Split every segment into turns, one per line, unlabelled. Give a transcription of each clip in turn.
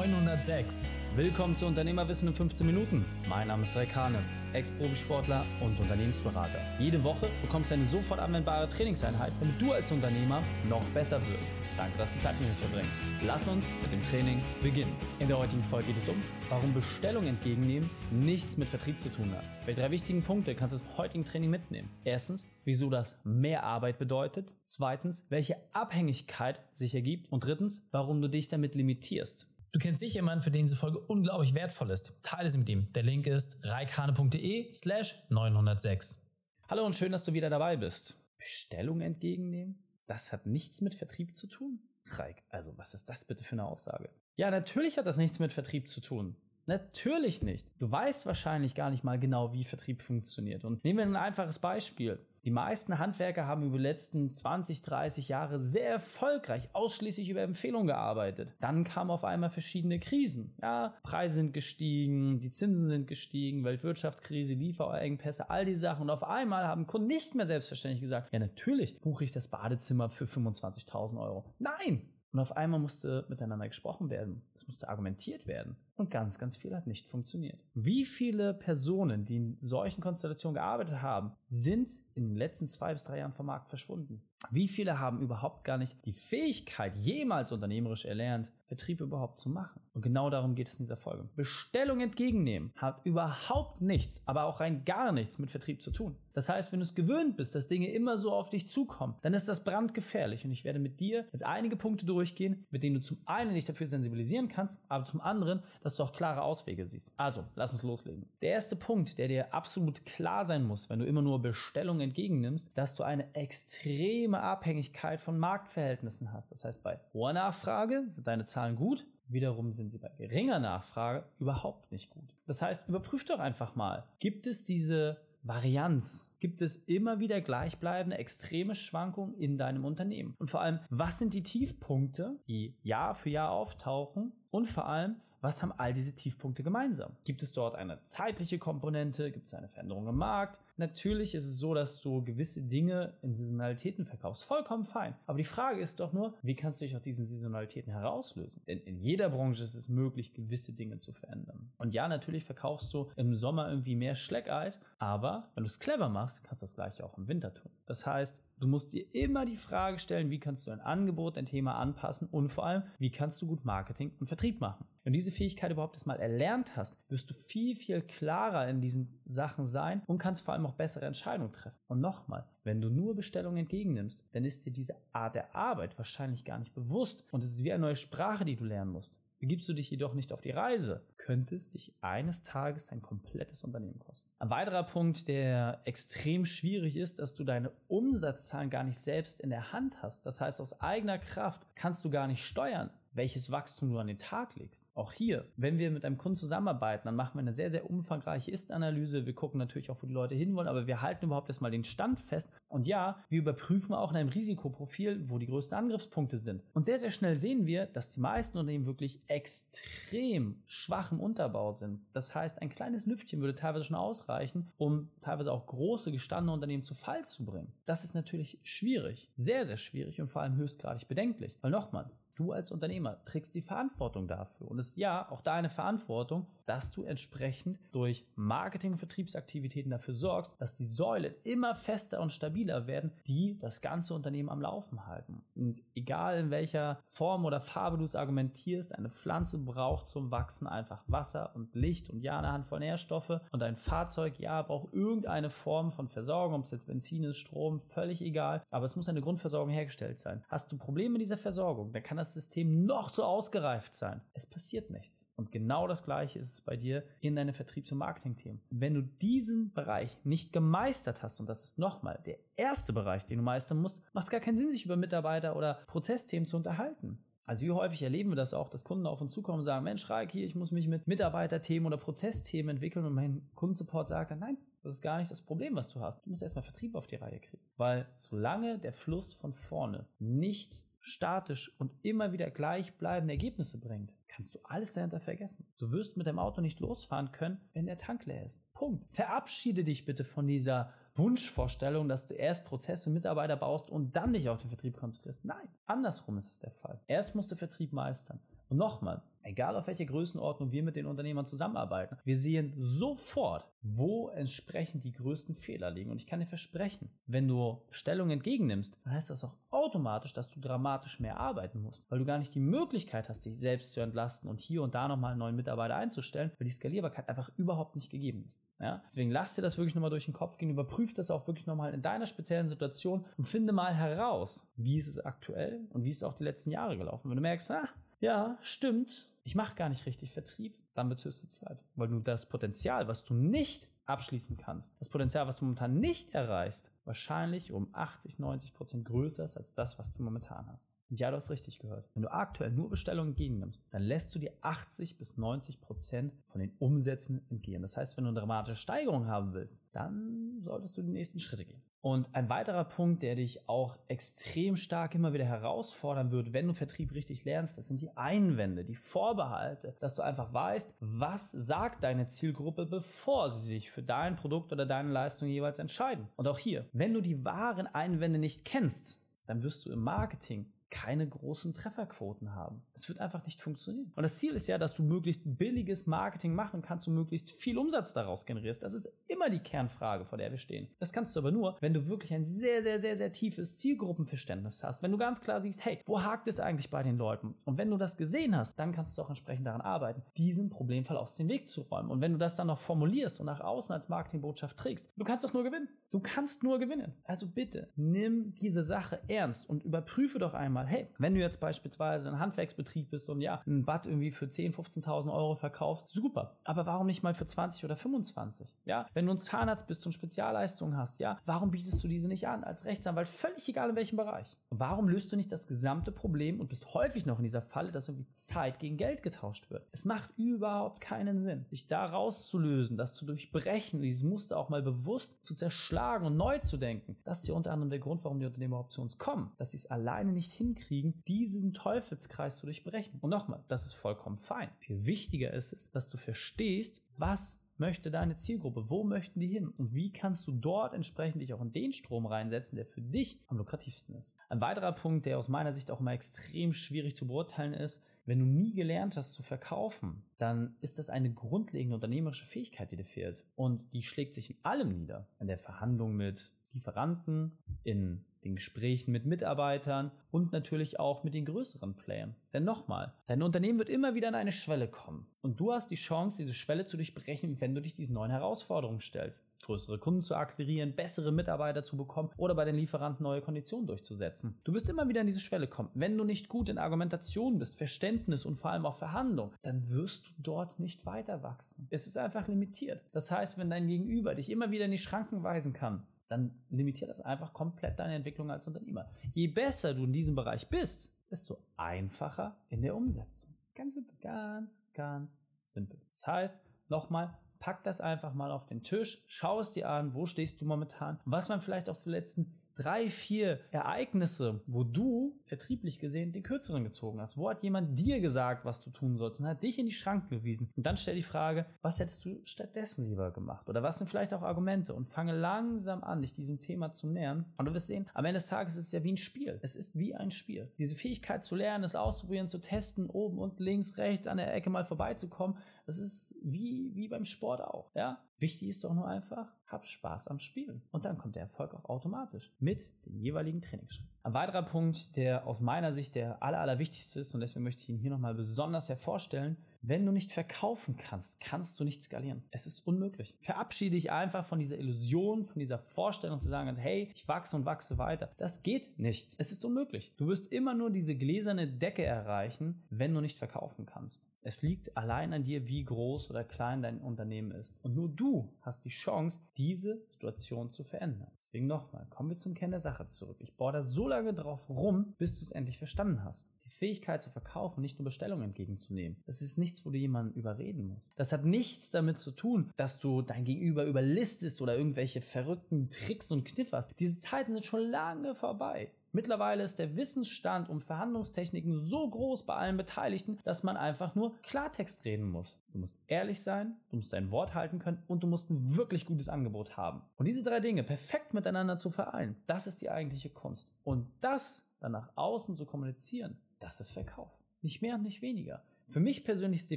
906. Willkommen zu Unternehmerwissen in 15 Minuten. Mein Name ist Raik Hane, Ex-Profisportler und Unternehmensberater. Jede Woche bekommst du eine sofort anwendbare Trainingseinheit, damit du als Unternehmer noch besser wirst. Danke, dass du Zeit mit mir verbringst. Lass uns mit dem Training beginnen. In der heutigen Folge geht es um, warum Bestellung entgegennehmen nichts mit Vertrieb zu tun hat. Welche drei wichtigen Punkte kannst du aus heutigen Training mitnehmen? Erstens, wieso das mehr Arbeit bedeutet. Zweitens, welche Abhängigkeit sich ergibt. Und drittens, warum du dich damit limitierst. Du kennst sicher jemanden, für den diese Folge unglaublich wertvoll ist. Teile sie mit ihm. Der Link ist reikane.de slash 906. Hallo und schön, dass du wieder dabei bist. Bestellung entgegennehmen? das hat nichts mit Vertrieb zu tun? Reik, also was ist das bitte für eine Aussage? Ja, natürlich hat das nichts mit Vertrieb zu tun. Natürlich nicht. Du weißt wahrscheinlich gar nicht mal genau, wie Vertrieb funktioniert. Und nehmen wir ein einfaches Beispiel. Die meisten Handwerker haben über die letzten 20, 30 Jahre sehr erfolgreich ausschließlich über Empfehlungen gearbeitet. Dann kamen auf einmal verschiedene Krisen. Ja, Preise sind gestiegen, die Zinsen sind gestiegen, Weltwirtschaftskrise, Lieferengpässe, all die Sachen. Und auf einmal haben Kunden nicht mehr selbstverständlich gesagt, ja natürlich buche ich das Badezimmer für 25.000 Euro. Nein, und auf einmal musste miteinander gesprochen werden. Es musste argumentiert werden. Und ganz, ganz viel hat nicht funktioniert. Wie viele Personen, die in solchen Konstellationen gearbeitet haben, sind in den letzten zwei bis drei Jahren vom Markt verschwunden? Wie viele haben überhaupt gar nicht die Fähigkeit, jemals unternehmerisch erlernt, Vertrieb überhaupt zu machen? Und genau darum geht es in dieser Folge. Bestellung entgegennehmen hat überhaupt nichts, aber auch rein gar nichts mit Vertrieb zu tun. Das heißt, wenn du es gewöhnt bist, dass Dinge immer so auf dich zukommen, dann ist das brandgefährlich. Und ich werde mit dir jetzt einige Punkte durchgehen, mit denen du zum einen dich dafür sensibilisieren kannst, aber zum anderen, dass du auch klare Auswege siehst. Also, lass uns loslegen. Der erste Punkt, der dir absolut klar sein muss, wenn du immer nur Bestellung entgegennimmst, dass du eine extrem extreme Abhängigkeit von Marktverhältnissen hast. Das heißt, bei hoher Nachfrage sind deine Zahlen gut, wiederum sind sie bei geringer Nachfrage überhaupt nicht gut. Das heißt, überprüf doch einfach mal, gibt es diese Varianz? Gibt es immer wieder gleichbleibende extreme Schwankungen in deinem Unternehmen? Und vor allem, was sind die Tiefpunkte, die Jahr für Jahr auftauchen? Und vor allem, was haben all diese Tiefpunkte gemeinsam? Gibt es dort eine zeitliche Komponente? Gibt es eine Veränderung im Markt? Natürlich ist es so, dass du gewisse Dinge in Saisonalitäten verkaufst. Vollkommen fein. Aber die Frage ist doch nur, wie kannst du dich aus diesen Saisonalitäten herauslösen? Denn in jeder Branche ist es möglich, gewisse Dinge zu verändern. Und ja, natürlich verkaufst du im Sommer irgendwie mehr Schleckeis, aber wenn du es clever machst, kannst du das gleiche auch im Winter tun. Das heißt, du musst dir immer die Frage stellen, wie kannst du ein Angebot, ein Thema anpassen und vor allem, wie kannst du gut Marketing und Vertrieb machen? Wenn du diese Fähigkeit überhaupt erstmal erlernt hast, wirst du viel, viel klarer in diesen Sachen sein und kannst vor allem auch bessere Entscheidungen treffen. Und nochmal, wenn du nur Bestellungen entgegennimmst, dann ist dir diese Art der Arbeit wahrscheinlich gar nicht bewusst und es ist wie eine neue Sprache, die du lernen musst. Begibst du dich jedoch nicht auf die Reise, könnte es dich eines Tages dein komplettes Unternehmen kosten. Ein weiterer Punkt, der extrem schwierig ist, dass du deine Umsatzzahlen gar nicht selbst in der Hand hast. Das heißt, aus eigener Kraft kannst du gar nicht steuern, welches Wachstum du an den Tag legst. Auch hier, wenn wir mit einem Kunden zusammenarbeiten, dann machen wir eine sehr, sehr umfangreiche Ist-Analyse. Wir gucken natürlich auch, wo die Leute hinwollen, aber wir halten überhaupt erstmal den Stand fest. Und ja, wir überprüfen auch in einem Risikoprofil, wo die größten Angriffspunkte sind. Und sehr, sehr schnell sehen wir, dass die meisten Unternehmen wirklich extrem schwach im Unterbau sind. Das heißt, ein kleines Lüftchen würde teilweise schon ausreichen, um teilweise auch große gestandene Unternehmen zu Fall zu bringen. Das ist natürlich schwierig. Sehr, sehr schwierig und vor allem höchstgradig bedenklich. Weil nochmal, Du als Unternehmer trägst die Verantwortung dafür. Und es ist ja auch deine Verantwortung, dass du entsprechend durch Marketing- und Vertriebsaktivitäten dafür sorgst, dass die Säulen immer fester und stabiler werden, die das ganze Unternehmen am Laufen halten. Und egal in welcher Form oder Farbe du es argumentierst, eine Pflanze braucht zum Wachsen einfach Wasser und Licht und ja, eine Handvoll Nährstoffe. Und ein Fahrzeug, ja, braucht irgendeine Form von Versorgung, ob es jetzt Benzin ist, Strom, völlig egal. Aber es muss eine Grundversorgung hergestellt sein. Hast du Probleme mit dieser Versorgung, dann kann das System noch so ausgereift sein. Es passiert nichts. Und genau das Gleiche ist es bei dir in deine Vertriebs- und Marketing-Themen. Wenn du diesen Bereich nicht gemeistert hast, und das ist nochmal der erste Bereich, den du meistern musst, macht es gar keinen Sinn, sich über Mitarbeiter oder Prozessthemen zu unterhalten. Also wie häufig erleben wir das auch, dass Kunden auf uns zukommen und sagen, Mensch, Reik, hier, ich muss mich mit Mitarbeiterthemen oder Prozessthemen entwickeln und mein Kundensupport sagt dann, nein, das ist gar nicht das Problem, was du hast. Du musst erstmal Vertrieb auf die Reihe kriegen. Weil solange der Fluss von vorne nicht statisch und immer wieder gleichbleibende Ergebnisse bringt, kannst du alles dahinter vergessen. Du wirst mit dem Auto nicht losfahren können, wenn der Tank leer ist. Punkt. Verabschiede dich bitte von dieser Wunschvorstellung, dass du erst Prozesse und Mitarbeiter baust und dann dich auf den Vertrieb konzentrierst. Nein, andersrum ist es der Fall. Erst musst du Vertrieb meistern. Und nochmal, egal auf welche Größenordnung wir mit den Unternehmern zusammenarbeiten, wir sehen sofort, wo entsprechend die größten Fehler liegen. Und ich kann dir versprechen, wenn du Stellung entgegennimmst, dann heißt das auch automatisch, dass du dramatisch mehr arbeiten musst, weil du gar nicht die Möglichkeit hast, dich selbst zu entlasten und hier und da nochmal einen neuen Mitarbeiter einzustellen, weil die Skalierbarkeit einfach überhaupt nicht gegeben ist. Ja? Deswegen lass dir das wirklich nochmal durch den Kopf gehen, überprüf das auch wirklich nochmal in deiner speziellen Situation und finde mal heraus, wie ist es aktuell und wie ist es auch die letzten Jahre gelaufen. Wenn du merkst, ah, ja, stimmt, ich mache gar nicht richtig Vertrieb, dann wird es höchste Zeit, weil du das Potenzial, was du nicht abschließen kannst, das Potenzial, was du momentan nicht erreichst, wahrscheinlich um 80, 90 Prozent größer ist als das, was du momentan hast. Und ja, du hast richtig gehört. Wenn du aktuell nur Bestellungen entgegennimmst, dann lässt du dir 80 bis 90 Prozent von den Umsätzen entgehen. Das heißt, wenn du eine dramatische Steigerung haben willst, dann solltest du die nächsten Schritte gehen. Und ein weiterer Punkt, der dich auch extrem stark immer wieder herausfordern wird, wenn du Vertrieb richtig lernst, das sind die Einwände, die Vorbehalte, dass du einfach weißt, was sagt deine Zielgruppe, bevor sie sich für dein Produkt oder deine Leistung jeweils entscheiden. Und auch hier, wenn du die wahren Einwände nicht kennst, dann wirst du im Marketing keine großen Trefferquoten haben. Es wird einfach nicht funktionieren. Und das Ziel ist ja, dass du möglichst billiges Marketing machen kannst und möglichst viel Umsatz daraus generierst. Das ist immer die Kernfrage, vor der wir stehen. Das kannst du aber nur, wenn du wirklich ein sehr, sehr, sehr, sehr tiefes Zielgruppenverständnis hast. Wenn du ganz klar siehst, hey, wo hakt es eigentlich bei den Leuten? Und wenn du das gesehen hast, dann kannst du auch entsprechend daran arbeiten, diesen Problemfall aus dem Weg zu räumen. Und wenn du das dann noch formulierst und nach außen als Marketingbotschaft trägst, du kannst doch nur gewinnen. Du kannst nur gewinnen. Also bitte, nimm diese Sache ernst und überprüfe doch einmal, mal, hey, wenn du jetzt beispielsweise ein Handwerksbetrieb bist und ja, ein Bad irgendwie für 10.000, 15.000 Euro verkaufst, super. Aber warum nicht mal für 20 oder 25? Ja, wenn du ein Zahnarzt bist und Spezialleistungen hast, ja, warum bietest du diese nicht an als Rechtsanwalt? Völlig egal in welchem Bereich. Warum löst du nicht das gesamte Problem und bist häufig noch in dieser Falle, dass irgendwie Zeit gegen Geld getauscht wird? Es macht überhaupt keinen Sinn, sich da rauszulösen, das zu durchbrechen, dieses Muster auch mal bewusst zu zerschlagen und neu zu denken. Das ist ja unter anderem der Grund, warum die Unternehmer überhaupt zu uns kommen, dass sie es alleine nicht hin hinkriegen, diesen Teufelskreis zu durchbrechen. Und nochmal, das ist vollkommen fein. Viel wichtiger ist es, dass du verstehst, was möchte deine Zielgruppe? Wo möchten die hin? Und wie kannst du dort entsprechend dich auch in den Strom reinsetzen, der für dich am lukrativsten ist? Ein weiterer Punkt, der aus meiner Sicht auch immer extrem schwierig zu beurteilen ist, wenn du nie gelernt hast zu verkaufen, dann ist das eine grundlegende unternehmerische Fähigkeit, die dir fehlt. Und die schlägt sich in allem nieder. In der Verhandlung mit Lieferanten, in den Gesprächen mit Mitarbeitern und natürlich auch mit den größeren Playern. Denn nochmal, dein Unternehmen wird immer wieder an eine Schwelle kommen. Und du hast die Chance, diese Schwelle zu durchbrechen, wenn du dich diesen neuen Herausforderungen stellst. Größere Kunden zu akquirieren, bessere Mitarbeiter zu bekommen oder bei den Lieferanten neue Konditionen durchzusetzen. Du wirst immer wieder an diese Schwelle kommen. Wenn du nicht gut in Argumentation bist, Verständnis und vor allem auch Verhandlung, dann wirst du dort nicht weiter wachsen. Es ist einfach limitiert. Das heißt, wenn dein Gegenüber dich immer wieder in die Schranken weisen kann, dann limitiert das einfach komplett deine Entwicklung als Unternehmer. Je besser du in diesem Bereich bist, desto einfacher in der Umsetzung. Ganz simpel, ganz, ganz simpel. Das heißt, nochmal, pack das einfach mal auf den Tisch, schau es dir an, wo stehst du momentan, was man vielleicht auch zu letzten drei, vier Ereignisse, wo du vertrieblich gesehen den kürzeren gezogen hast. Wo hat jemand dir gesagt, was du tun sollst und hat dich in die Schranken gewiesen? Und dann stell die Frage, was hättest du stattdessen lieber gemacht? Oder was sind vielleicht auch Argumente? Und fange langsam an, dich diesem Thema zu nähern. Und du wirst sehen, am Ende des Tages ist es ja wie ein Spiel. Es ist wie ein Spiel. Diese Fähigkeit zu lernen, es auszuprobieren, zu testen, oben und links, rechts an der Ecke mal vorbeizukommen, das ist wie, wie beim Sport auch. Ja? Wichtig ist doch nur einfach, hab Spaß am Spielen. Und dann kommt der Erfolg auch automatisch mit den jeweiligen Trainingsschritten. Ein weiterer Punkt, der aus meiner Sicht der aller, allerwichtigste ist, und deswegen möchte ich ihn hier nochmal besonders hervorstellen, wenn du nicht verkaufen kannst, kannst du nicht skalieren. Es ist unmöglich. Verabschiede dich einfach von dieser Illusion, von dieser Vorstellung zu sagen, hey, ich wachse und wachse weiter. Das geht nicht. Es ist unmöglich. Du wirst immer nur diese gläserne Decke erreichen, wenn du nicht verkaufen kannst. Es liegt allein an dir, wie groß oder klein dein Unternehmen ist. Und nur du hast die Chance, diese Situation zu verändern. Deswegen nochmal, kommen wir zum Kern der Sache zurück. Ich bohre da so lange drauf rum, bis du es endlich verstanden hast. Fähigkeit zu verkaufen, nicht nur Bestellungen entgegenzunehmen. Das ist nichts, wo du jemanden überreden musst. Das hat nichts damit zu tun, dass du dein Gegenüber überlistest oder irgendwelche verrückten Tricks und Kniff hast. Diese Zeiten sind schon lange vorbei. Mittlerweile ist der Wissensstand um Verhandlungstechniken so groß bei allen Beteiligten, dass man einfach nur Klartext reden muss. Du musst ehrlich sein, du musst dein Wort halten können und du musst ein wirklich gutes Angebot haben. Und diese drei Dinge perfekt miteinander zu vereinen, das ist die eigentliche Kunst. Und das dann nach außen zu kommunizieren, das ist Verkauf. Nicht mehr und nicht weniger. Für mich persönlich ist die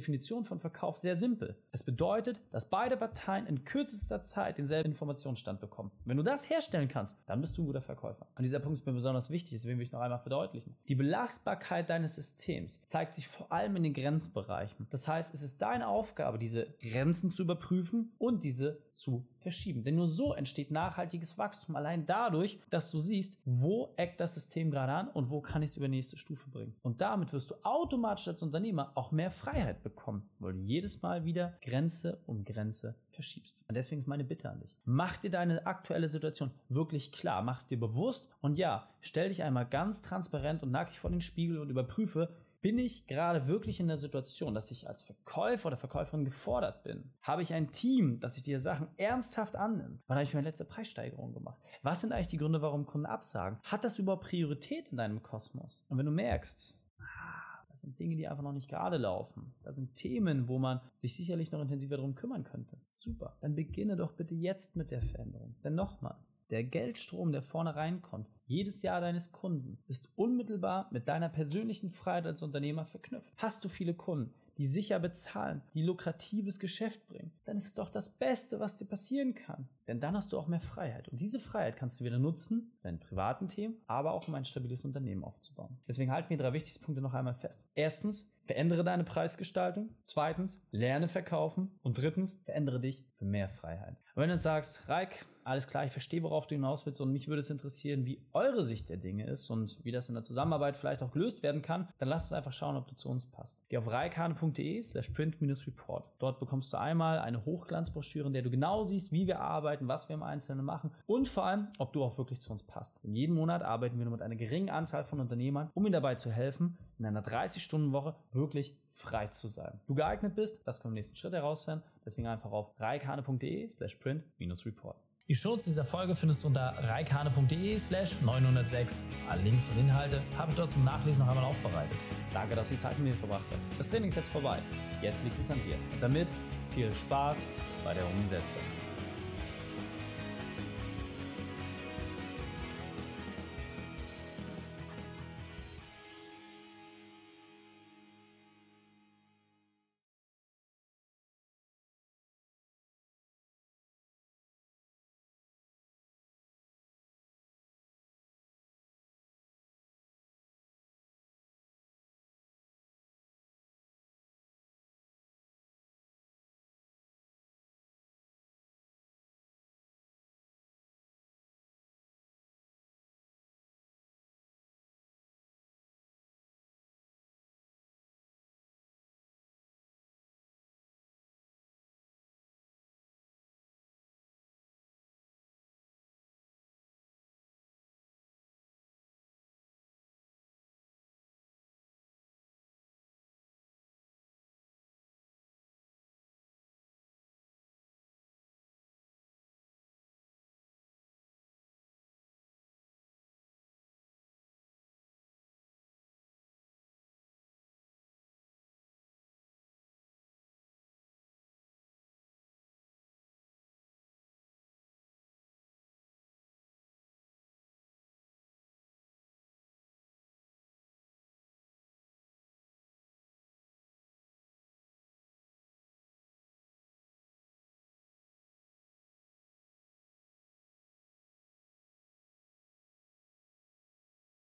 Definition von Verkauf sehr simpel. Es bedeutet, dass beide Parteien in kürzester Zeit denselben Informationsstand bekommen. Wenn du das herstellen kannst, dann bist du ein guter Verkäufer. Und dieser Punkt ist mir besonders wichtig, deswegen will ich noch einmal verdeutlichen. Die Belastbarkeit deines Systems zeigt sich vor allem in den Grenzbereichen. Das heißt, es ist deine Aufgabe, diese Grenzen zu überprüfen und diese zu verschieben. Denn nur so entsteht nachhaltiges Wachstum. Allein dadurch, dass du siehst, wo eckt das System gerade an und wo kann ich es über die nächste Stufe bringen. Und damit wirst du automatisch als Unternehmer auch mehr Freiheit bekommen, weil du jedes Mal wieder Grenze um Grenze verschiebst. Und deswegen ist meine Bitte an dich. Mach dir deine aktuelle Situation wirklich klar, mach es dir bewusst und ja, stell dich einmal ganz transparent und nackig vor den Spiegel und überprüfe, bin ich gerade wirklich in der Situation, dass ich als Verkäufer oder Verkäuferin gefordert bin? Habe ich ein Team, das sich die Sachen ernsthaft annimmt? Wann habe ich meine letzte Preissteigerung gemacht? Was sind eigentlich die Gründe, warum Kunden absagen? Hat das überhaupt Priorität in deinem Kosmos? Und wenn du merkst, ah, das sind Dinge, die einfach noch nicht gerade laufen. Das sind Themen, wo man sich sicherlich noch intensiver darum kümmern könnte. Super. Dann beginne doch bitte jetzt mit der Veränderung. Denn nochmal, der Geldstrom, der vorne reinkommt, jedes Jahr deines Kunden, ist unmittelbar mit deiner persönlichen Freiheit als Unternehmer verknüpft. Hast du viele Kunden, die sicher bezahlen, die lukratives Geschäft bringen, dann ist es doch das Beste, was dir passieren kann. Denn dann hast du auch mehr Freiheit. Und diese Freiheit kannst du wieder nutzen für deine privaten Themen, aber auch um ein stabiles Unternehmen aufzubauen. Deswegen halten wir drei wichtigsten Punkte noch einmal fest. Erstens, verändere deine Preisgestaltung. Zweitens, lerne verkaufen. Und drittens, verändere dich für mehr Freiheit. Und wenn du jetzt sagst, Reik, alles klar, ich verstehe, worauf du hinaus willst und mich würde es interessieren, wie eure Sicht der Dinge ist und wie das in der Zusammenarbeit vielleicht auch gelöst werden kann, dann lass uns einfach schauen, ob du zu uns passt. Geh auf reikane.de slash print-report. Dort bekommst du einmal eine Hochglanzbroschüre, in der du genau siehst, wie wir arbeiten, was wir im Einzelnen machen und vor allem, ob du auch wirklich zu uns passt. In jedem Monat arbeiten wir nur mit einer geringen Anzahl von Unternehmern, um ihnen dabei zu helfen, in einer 30-Stunden-Woche wirklich frei zu sein. Du geeignet bist, das können wir im nächsten Schritt herausfinden. Deswegen einfach auf reikane.de slash print-report. Die Shorts dieser Folge findest du unter reikane.de slash 906. Alle Links und Inhalte habe ich dort zum Nachlesen noch einmal aufbereitet. Danke, dass du die Zeit mit mir verbracht hast. Das Training ist jetzt vorbei. Jetzt liegt es an dir. Und damit viel Spaß bei der Umsetzung.